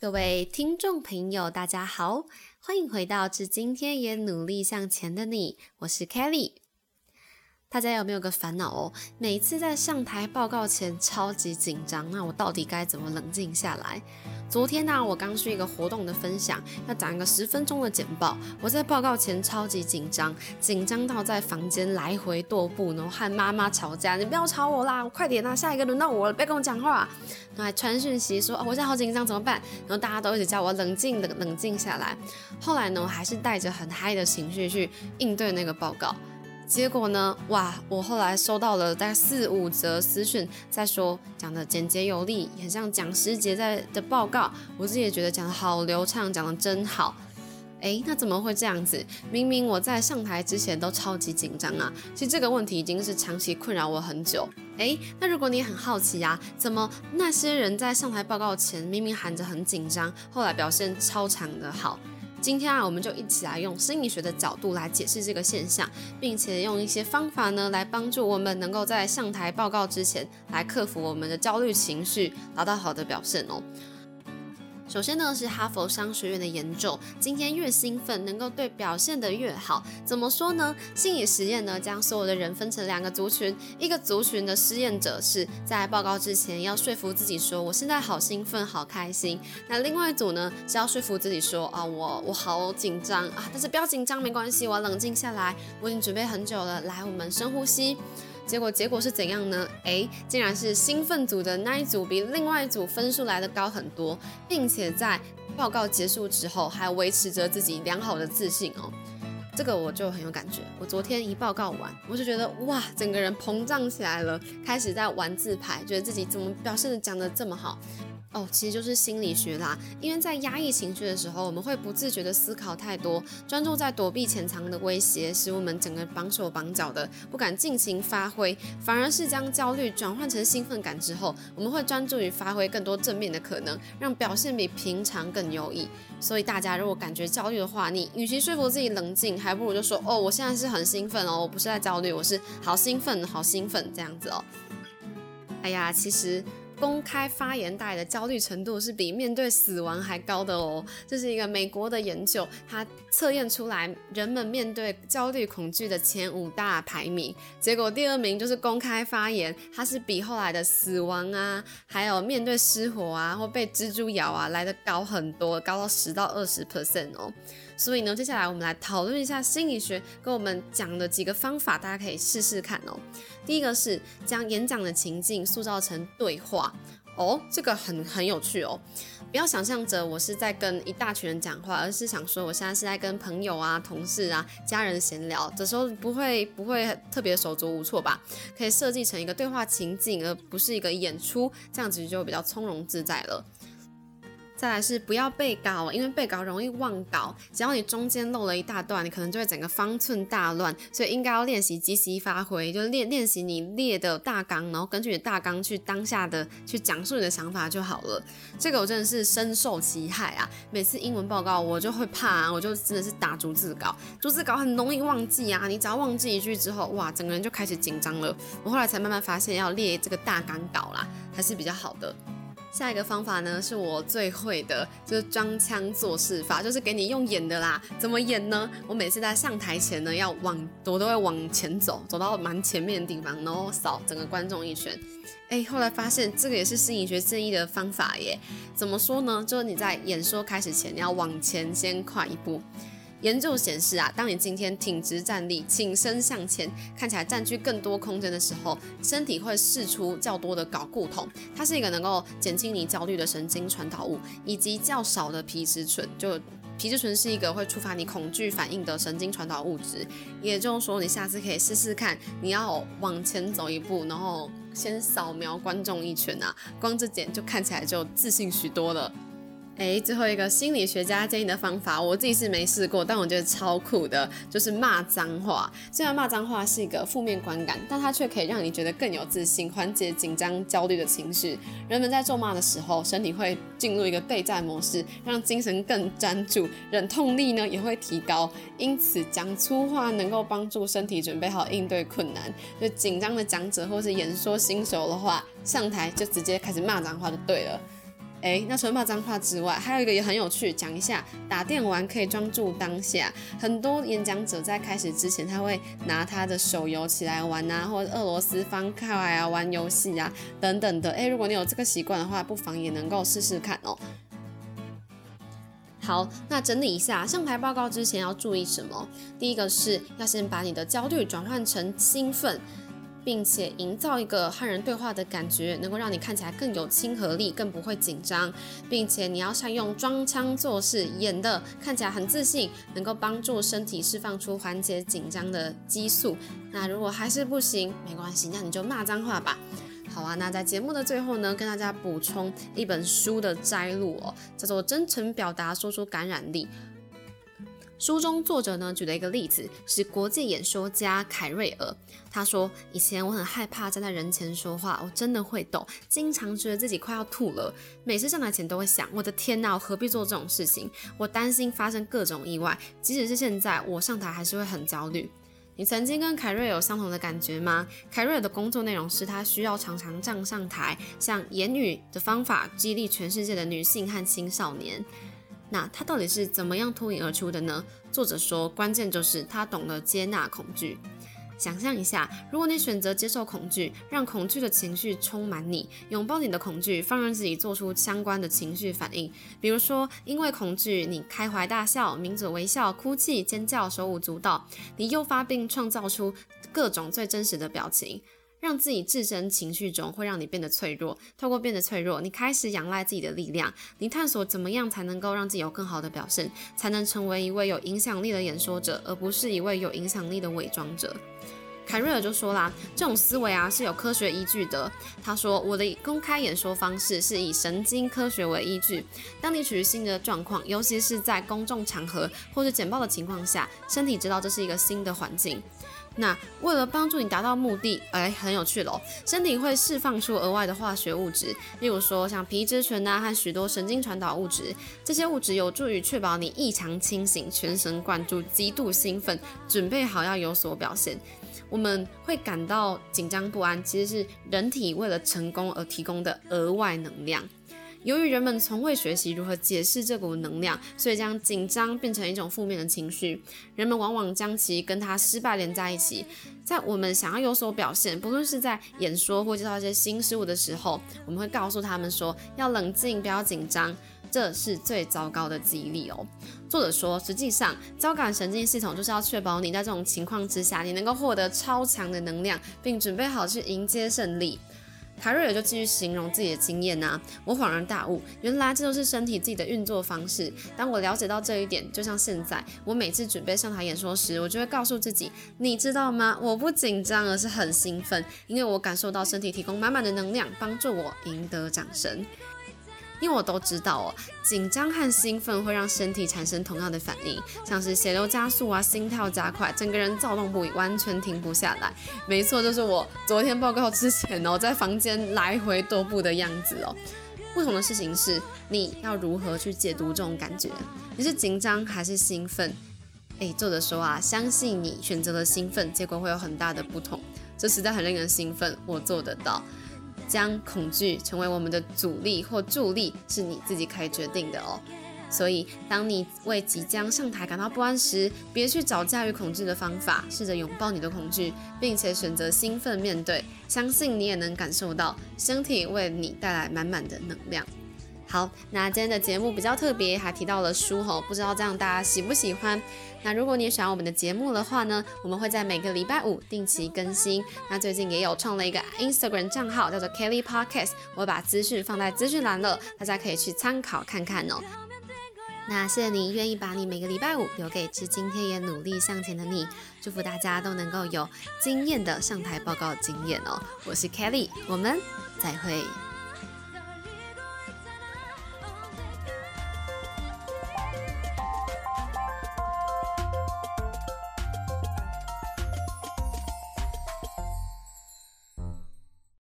各位听众朋友，大家好，欢迎回到至今天也努力向前的你，我是 Kelly。大家有没有个烦恼哦？每次在上台报告前超级紧张，那我到底该怎么冷静下来？昨天呢，我刚去一个活动的分享，要讲一个十分钟的简报。我在报告前超级紧张，紧张到在房间来回踱步，然后和妈妈吵架：“你不要吵我啦，快点啊，下一个轮到我了，不要跟我讲话。”然后还传讯息说：“哦，我现在好紧张，怎么办？”然后大家都一直叫我冷静冷冷静下来。后来呢，我还是带着很嗨的情绪去应对那个报告。结果呢？哇！我后来收到了大概四五则私讯，在说讲的简洁有力，很像讲师节在的报告。我自己也觉得讲的好流畅，讲的真好。诶，那怎么会这样子？明明我在上台之前都超级紧张啊！其实这个问题已经是长期困扰我很久。诶，那如果你很好奇啊，怎么那些人在上台报告前明明喊着很紧张，后来表现超常的好？今天啊，我们就一起来用心理学的角度来解释这个现象，并且用一些方法呢，来帮助我们能够在上台报告之前，来克服我们的焦虑情绪，达到好的表现哦。首先呢，是哈佛商学院的研究。今天越兴奋，能够对表现的越好。怎么说呢？心理实验呢，将所有的人分成两个族群。一个族群的试验者是在报告之前要说服自己说：“我现在好兴奋，好开心。”那另外一组呢，是要说服自己说：“啊，我我好紧张啊，但是不要紧张，没关系，我冷静下来。我已经准备很久了。来，我们深呼吸。”结果结果是怎样呢？诶，竟然是兴奋组的那一组比另外一组分数来的高很多，并且在报告结束之后还维持着自己良好的自信哦。这个我就很有感觉。我昨天一报告完，我就觉得哇，整个人膨胀起来了，开始在玩自拍，觉得自己怎么表现的讲的这么好。哦，其实就是心理学啦。因为在压抑情绪的时候，我们会不自觉的思考太多，专注在躲避潜藏的威胁，使我们整个绑手绑脚的，不敢尽情发挥。反而是将焦虑转换成兴奋感之后，我们会专注于发挥更多正面的可能，让表现比平常更优异。所以大家如果感觉焦虑的话，你与其说服自己冷静，还不如就说哦，我现在是很兴奋哦，我不是在焦虑，我是好兴奋，好兴奋这样子哦。哎呀，其实。公开发言带来的焦虑程度是比面对死亡还高的哦。这是一个美国的研究，它测验出来人们面对焦虑恐惧的前五大排名，结果第二名就是公开发言，它是比后来的死亡啊，还有面对失火啊或被蜘蛛咬啊来的高很多，高到十到二十 percent 哦。所以呢，接下来我们来讨论一下心理学跟我们讲的几个方法，大家可以试试看哦。第一个是将演讲的情境塑造成对话哦，这个很很有趣哦。不要想象着我是在跟一大群人讲话，而是想说我现在是在跟朋友啊、同事啊、家人闲聊的时候，不会不会特别手足无措吧？可以设计成一个对话情境，而不是一个演出，这样子就比较从容自在了。再来是不要背稿，因为背稿容易忘稿。只要你中间漏了一大段，你可能就会整个方寸大乱。所以应该要练习即席发挥，就练练习你列的大纲，然后根据你的大纲去当下的去讲述你的想法就好了。这个我真的是深受其害啊！每次英文报告我就会怕，我就真的是打逐字稿，逐字稿很容易忘记啊。你只要忘记一句之后，哇，整个人就开始紧张了。我后来才慢慢发现要列这个大纲稿啦，还是比较好的。下一个方法呢，是我最会的，就是装腔作势法，就是给你用演的啦。怎么演呢？我每次在上台前呢，要往我都会往前走，走到蛮前面的地方，然后扫整个观众一圈。哎，后来发现这个也是心理学建议的方法耶。怎么说呢？就是你在演说开始前，你要往前先跨一步。研究显示啊，当你今天挺直站立、挺身向前，看起来占据更多空间的时候，身体会释出较多的睾固酮，它是一个能够减轻你焦虑的神经传导物，以及较少的皮质醇。就皮质醇是一个会触发你恐惧反应的神经传导物质。也就是说，你下次可以试试看，你要往前走一步，然后先扫描观众一圈啊，光这点就看起来就自信许多了。哎，最后一个心理学家建议的方法，我自己是没试过，但我觉得超酷的，就是骂脏话。虽然骂脏话是一个负面观感，但它却可以让你觉得更有自信，缓解紧张、焦虑的情绪。人们在咒骂的时候，身体会进入一个备战模式，让精神更专注，忍痛力呢也会提高。因此，讲粗话能够帮助身体准备好应对困难。就紧张的讲者或是演说新手的话，上台就直接开始骂脏话就对了。诶，那除了骂脏话之外，还有一个也很有趣，讲一下打电玩可以专注当下。很多演讲者在开始之前，他会拿他的手游起来玩啊，或者俄罗斯方块啊，玩游戏啊等等的。诶，如果你有这个习惯的话，不妨也能够试试看哦。好，那整理一下上台报告之前要注意什么？第一个是要先把你的焦虑转换成兴奋。并且营造一个和人对话的感觉，能够让你看起来更有亲和力，更不会紧张，并且你要善用装腔作势，演的看起来很自信，能够帮助身体释放出缓解紧张的激素。那如果还是不行，没关系，那你就骂脏话吧。好啊，那在节目的最后呢，跟大家补充一本书的摘录哦，叫做《真诚表达，说出感染力》。书中作者呢举了一个例子，是国际演说家凯瑞尔。他说：“以前我很害怕站在人前说话，我真的会抖，经常觉得自己快要吐了。每次上台前都会想：我的天哪，我何必做这种事情？我担心发生各种意外。即使是现在，我上台还是会很焦虑。你曾经跟凯瑞有相同的感觉吗？凯瑞尔的工作内容是他需要常常站上台，像言语的方法激励全世界的女性和青少年。”那他到底是怎么样脱颖而出的呢？作者说，关键就是他懂得接纳恐惧。想象一下，如果你选择接受恐惧，让恐惧的情绪充满你，拥抱你的恐惧，放任自己做出相关的情绪反应，比如说，因为恐惧，你开怀大笑、抿嘴微笑、哭泣、尖叫、手舞足蹈，你诱发并创造出各种最真实的表情。让自己置身情绪中，会让你变得脆弱。透过变得脆弱，你开始仰赖自己的力量。你探索怎么样才能够让自己有更好的表现，才能成为一位有影响力的演说者，而不是一位有影响力的伪装者。凯瑞尔就说啦，这种思维啊是有科学依据的。他说，我的公开演说方式是以神经科学为依据。当你处于新的状况，尤其是在公众场合或者简报的情况下，身体知道这是一个新的环境。那为了帮助你达到目的，哎，很有趣喽。身体会释放出额外的化学物质，例如说像皮质醇啊和许多神经传导物质。这些物质有助于确保你异常清醒、全神贯注、极度兴奋，准备好要有所表现。我们会感到紧张不安，其实是人体为了成功而提供的额外能量。由于人们从未学习如何解释这股能量，所以将紧张变成一种负面的情绪。人们往往将其跟他失败连在一起。在我们想要有所表现，不论是在演说或介绍一些新事物的时候，我们会告诉他们说要冷静，不要紧张，这是最糟糕的激励哦。作者说，实际上交感神经系统就是要确保你在这种情况之下，你能够获得超强的能量，并准备好去迎接胜利。卡瑞尔就继续形容自己的经验呐，我恍然大悟，原来这就是身体自己的运作方式。当我了解到这一点，就像现在，我每次准备上台演说时，我就会告诉自己，你知道吗？我不紧张，而是很兴奋，因为我感受到身体提供满满的能量，帮助我赢得掌声。因为我都知道哦，紧张和兴奋会让身体产生同样的反应，像是血流加速啊，心跳加快，整个人躁动不已，完全停不下来。没错，就是我昨天报告之前哦，在房间来回踱步的样子哦。不同的事情是，你要如何去解读这种感觉？你是紧张还是兴奋？诶，作者说啊，相信你选择了兴奋，结果会有很大的不同。这实在很令人兴奋，我做得到。将恐惧成为我们的阻力或助力，是你自己可以决定的哦。所以，当你为即将上台感到不安时，别去找驾驭恐惧的方法，试着拥抱你的恐惧，并且选择兴奋面对。相信你也能感受到身体为你带来满满的能量。好，那今天的节目比较特别，还提到了书吼，不知道这样大家喜不喜欢？那如果你喜欢我们的节目的话呢，我们会在每个礼拜五定期更新。那最近也有创了一个 Instagram 账号，叫做 Kelly Podcast，我把资讯放在资讯栏了，大家可以去参考看看哦。那谢谢你愿意把你每个礼拜五留给至今天也努力向前的你，祝福大家都能够有惊艳的上台报告经验哦。我是 Kelly，我们再会。